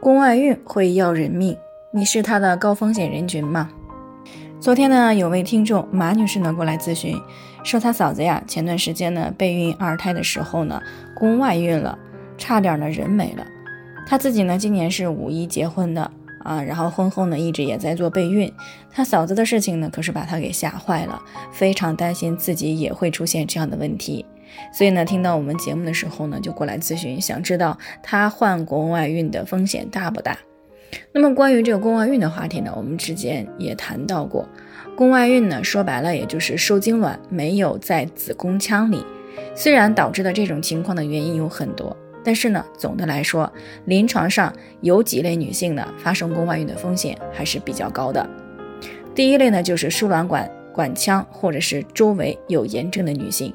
宫外孕会要人命，你是他的高风险人群吗？昨天呢，有位听众马女士呢过来咨询，说她嫂子呀，前段时间呢备孕二胎的时候呢，宫外孕了，差点呢人没了。她自己呢今年是五一结婚的啊，然后婚后呢一直也在做备孕。她嫂子的事情呢可是把她给吓坏了，非常担心自己也会出现这样的问题。所以呢，听到我们节目的时候呢，就过来咨询，想知道她患宫外孕的风险大不大？那么关于这个宫外孕的话题呢，我们之前也谈到过，宫外孕呢，说白了也就是受精卵没有在子宫腔里。虽然导致的这种情况的原因有很多，但是呢，总的来说，临床上有几类女性呢，发生宫外孕的风险还是比较高的。第一类呢，就是输卵管管腔或者是周围有炎症的女性。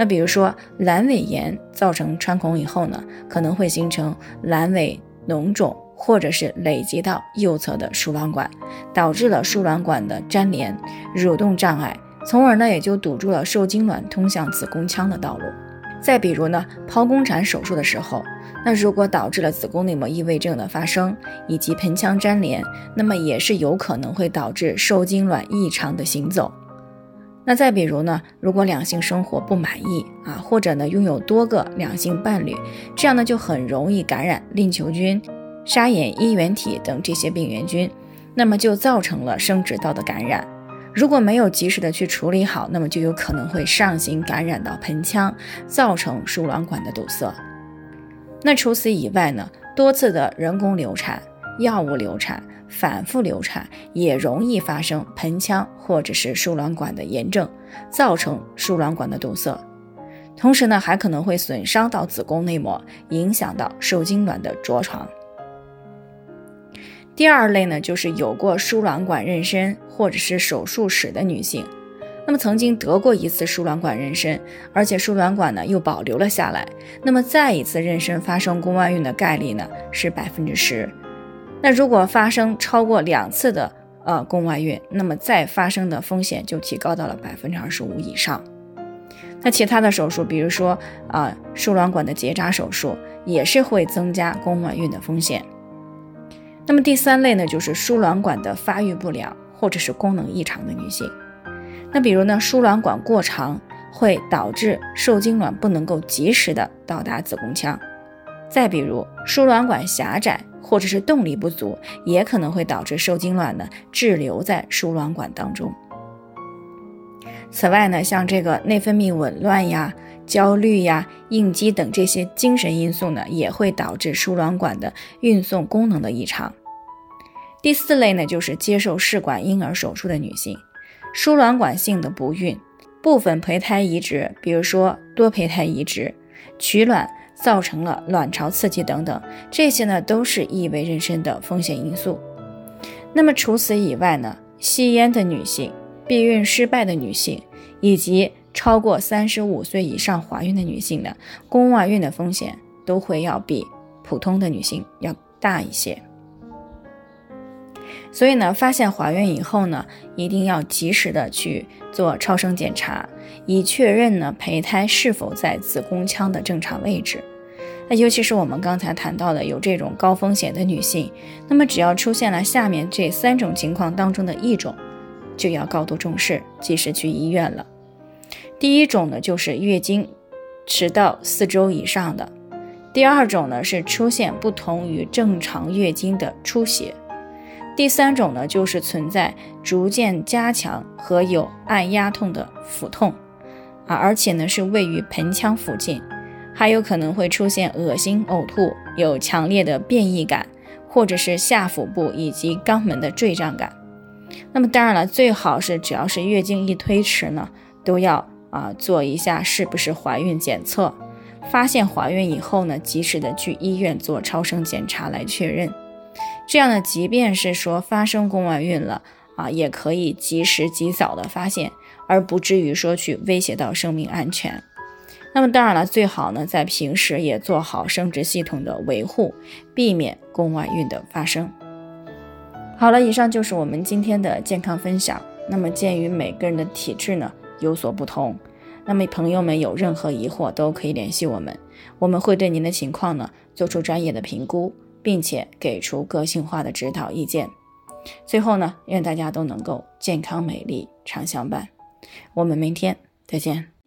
那比如说阑尾炎造成穿孔以后呢，可能会形成阑尾脓肿，或者是累积到右侧的输卵管，导致了输卵管的粘连、蠕动障碍，从而呢也就堵住了受精卵通向子宫腔的道路。再比如呢，剖宫产手术的时候，那如果导致了子宫内膜异位症的发生，以及盆腔粘连，那么也是有可能会导致受精卵异常的行走。那再比如呢，如果两性生活不满意啊，或者呢拥有多个两性伴侣，这样呢就很容易感染链球菌、沙眼衣原体等这些病原菌，那么就造成了生殖道的感染。如果没有及时的去处理好，那么就有可能会上行感染到盆腔，造成输卵管的堵塞。那除此以外呢，多次的人工流产、药物流产。反复流产也容易发生盆腔或者是输卵管的炎症，造成输卵管的堵塞。同时呢，还可能会损伤到子宫内膜，影响到受精卵的着床。第二类呢，就是有过输卵管妊娠或者是手术史的女性，那么曾经得过一次输卵管妊娠，而且输卵管呢又保留了下来，那么再一次妊娠发生宫外孕的概率呢是百分之十。那如果发生超过两次的呃宫外孕，那么再发生的风险就提高到了百分之二十五以上。那其他的手术，比如说啊输卵管的结扎手术，也是会增加宫外孕的风险。那么第三类呢，就是输卵管的发育不良或者是功能异常的女性。那比如呢，输卵管过长会导致受精卵不能够及时的到达子宫腔。再比如输卵管狭窄。或者是动力不足，也可能会导致受精卵呢滞留在输卵管当中。此外呢，像这个内分泌紊乱呀、焦虑呀、应激等这些精神因素呢，也会导致输卵管的运送功能的异常。第四类呢，就是接受试管婴儿手术的女性，输卵管性的不孕、部分胚胎移植，比如说多胚胎移植、取卵。造成了卵巢刺激等等，这些呢都是异位妊娠的风险因素。那么除此以外呢，吸烟的女性、避孕失败的女性，以及超过三十五岁以上怀孕的女性呢，宫外孕的风险都会要比普通的女性要大一些。所以呢，发现怀孕以后呢，一定要及时的去做超声检查，以确认呢胚胎是否在子宫腔的正常位置。那尤其是我们刚才谈到的有这种高风险的女性，那么只要出现了下面这三种情况当中的一种，就要高度重视，及时去医院了。第一种呢，就是月经迟到四周以上的；第二种呢，是出现不同于正常月经的出血；第三种呢，就是存在逐渐加强和有按压痛的腹痛，啊，而且呢是位于盆腔附近。还有可能会出现恶心、呕吐，有强烈的变异感，或者是下腹部以及肛门的坠胀感。那么当然了，最好是只要是月经一推迟呢，都要啊做一下是不是怀孕检测。发现怀孕以后呢，及时的去医院做超声检查来确认。这样呢，即便是说发生宫外孕了啊，也可以及时及早的发现，而不至于说去威胁到生命安全。那么当然了，最好呢在平时也做好生殖系统的维护，避免宫外孕的发生。好了，以上就是我们今天的健康分享。那么鉴于每个人的体质呢有所不同，那么朋友们有任何疑惑都可以联系我们，我们会对您的情况呢做出专业的评估，并且给出个性化的指导意见。最后呢，愿大家都能够健康美丽常相伴。我们明天再见。